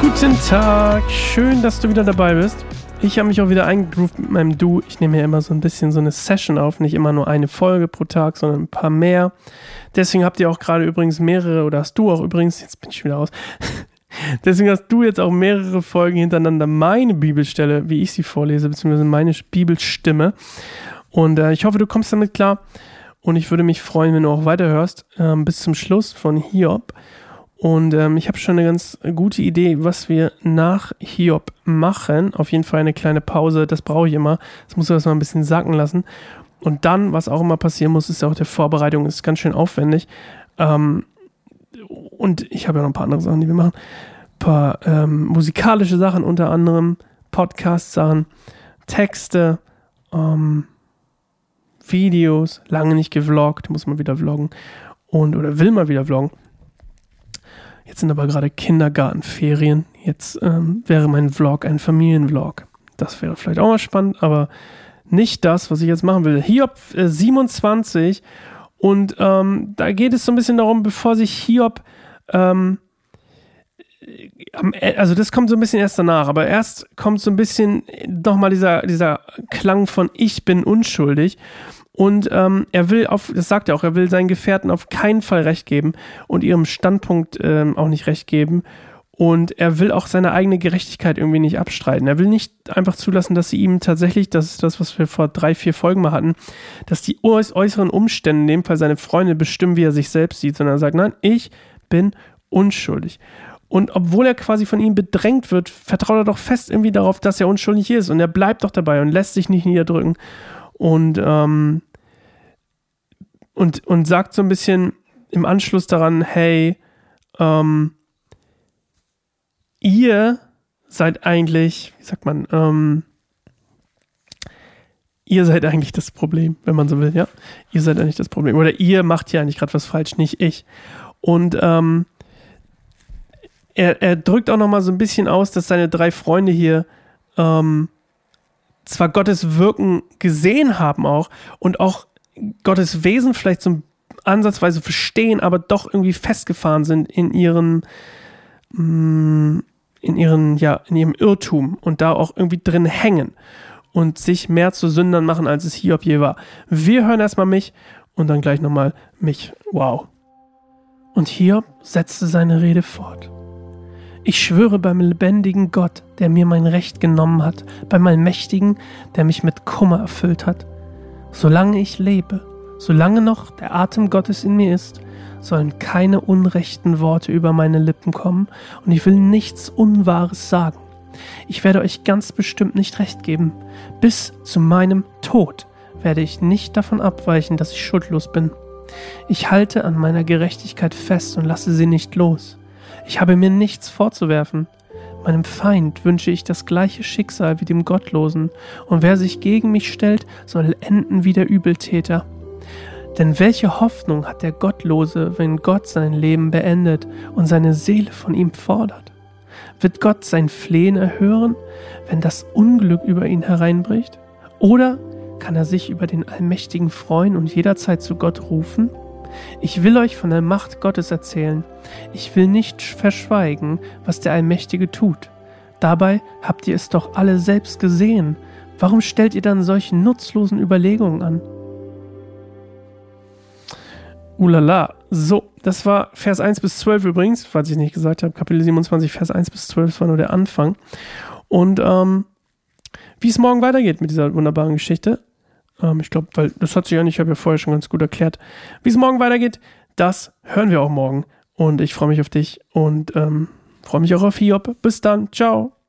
Guten Tag, schön, dass du wieder dabei bist. Ich habe mich auch wieder eingegroovt mit meinem Du. Ich nehme ja immer so ein bisschen so eine Session auf, nicht immer nur eine Folge pro Tag, sondern ein paar mehr. Deswegen habt ihr auch gerade übrigens mehrere, oder hast du auch übrigens, jetzt bin ich wieder raus, deswegen hast du jetzt auch mehrere Folgen hintereinander meine Bibelstelle, wie ich sie vorlese, beziehungsweise meine Bibelstimme. Und äh, ich hoffe, du kommst damit klar. Und ich würde mich freuen, wenn du auch weiterhörst, äh, bis zum Schluss von Hiob. Und ähm, ich habe schon eine ganz gute Idee, was wir nach Hiob machen. Auf jeden Fall eine kleine Pause, das brauche ich immer. Das muss ich erstmal ein bisschen sacken lassen. Und dann, was auch immer passieren muss, ist auch der Vorbereitung, ist ganz schön aufwendig. Ähm, und ich habe ja noch ein paar andere Sachen, die wir machen. Ein paar ähm, musikalische Sachen, unter anderem Podcast-Sachen, Texte, ähm, Videos, lange nicht gevloggt, muss man wieder vloggen. Und, oder will mal wieder vloggen. Jetzt sind aber gerade Kindergartenferien. Jetzt ähm, wäre mein Vlog ein Familienvlog. Das wäre vielleicht auch mal spannend, aber nicht das, was ich jetzt machen will. Hiob äh, 27 und ähm, da geht es so ein bisschen darum, bevor sich Hiob ähm, also das kommt so ein bisschen erst danach, aber erst kommt so ein bisschen nochmal dieser, dieser Klang von Ich bin unschuldig. Und ähm, er will auf, das sagt er auch, er will seinen Gefährten auf keinen Fall recht geben und ihrem Standpunkt ähm, auch nicht recht geben. Und er will auch seine eigene Gerechtigkeit irgendwie nicht abstreiten. Er will nicht einfach zulassen, dass sie ihm tatsächlich, das ist das, was wir vor drei, vier Folgen mal hatten, dass die äußeren Umstände, in dem Fall seine Freunde, bestimmen, wie er sich selbst sieht, sondern er sagt, nein, ich bin unschuldig. Und obwohl er quasi von ihm bedrängt wird, vertraut er doch fest irgendwie darauf, dass er unschuldig ist. Und er bleibt doch dabei und lässt sich nicht niederdrücken. Und ähm, und, und sagt so ein bisschen im Anschluss daran, hey, ähm, ihr seid eigentlich, wie sagt man, ähm, ihr seid eigentlich das Problem, wenn man so will, ja. Ihr seid eigentlich das Problem. Oder ihr macht hier eigentlich gerade was falsch, nicht ich. Und ähm, er, er drückt auch nochmal so ein bisschen aus, dass seine drei Freunde hier ähm, zwar Gottes Wirken gesehen haben auch und auch Gottes Wesen vielleicht so ansatzweise verstehen, aber doch irgendwie festgefahren sind in ihren, mm, in ihren, ja, in ihrem Irrtum und da auch irgendwie drin hängen und sich mehr zu Sündern machen, als es Hiob je war. Wir hören erstmal mich und dann gleich nochmal mich. Wow. Und Hiob setzte seine Rede fort. Ich schwöre beim lebendigen Gott, der mir mein Recht genommen hat, beim Allmächtigen, der mich mit Kummer erfüllt hat, Solange ich lebe, solange noch der Atem Gottes in mir ist, sollen keine unrechten Worte über meine Lippen kommen und ich will nichts Unwahres sagen. Ich werde euch ganz bestimmt nicht recht geben. Bis zu meinem Tod werde ich nicht davon abweichen, dass ich schuldlos bin. Ich halte an meiner Gerechtigkeit fest und lasse sie nicht los. Ich habe mir nichts vorzuwerfen. Meinem Feind wünsche ich das gleiche Schicksal wie dem Gottlosen, und wer sich gegen mich stellt, soll enden wie der Übeltäter. Denn welche Hoffnung hat der Gottlose, wenn Gott sein Leben beendet und seine Seele von ihm fordert? Wird Gott sein Flehen erhören, wenn das Unglück über ihn hereinbricht? Oder kann er sich über den Allmächtigen freuen und jederzeit zu Gott rufen? Ich will euch von der Macht Gottes erzählen. Ich will nicht verschweigen, was der Allmächtige tut. Dabei habt ihr es doch alle selbst gesehen. Warum stellt ihr dann solche nutzlosen Überlegungen an? Ulala. So, das war Vers 1 bis 12 übrigens, falls ich nicht gesagt habe. Kapitel 27, Vers 1 bis 12, das war nur der Anfang. Und ähm, wie es morgen weitergeht mit dieser wunderbaren Geschichte, ähm, ich glaube, weil das hat sich ja nicht, ich habe ja vorher schon ganz gut erklärt, wie es morgen weitergeht. Das hören wir auch morgen. Und ich freue mich auf dich und ähm, freue mich auch auf Hiob. Bis dann. Ciao.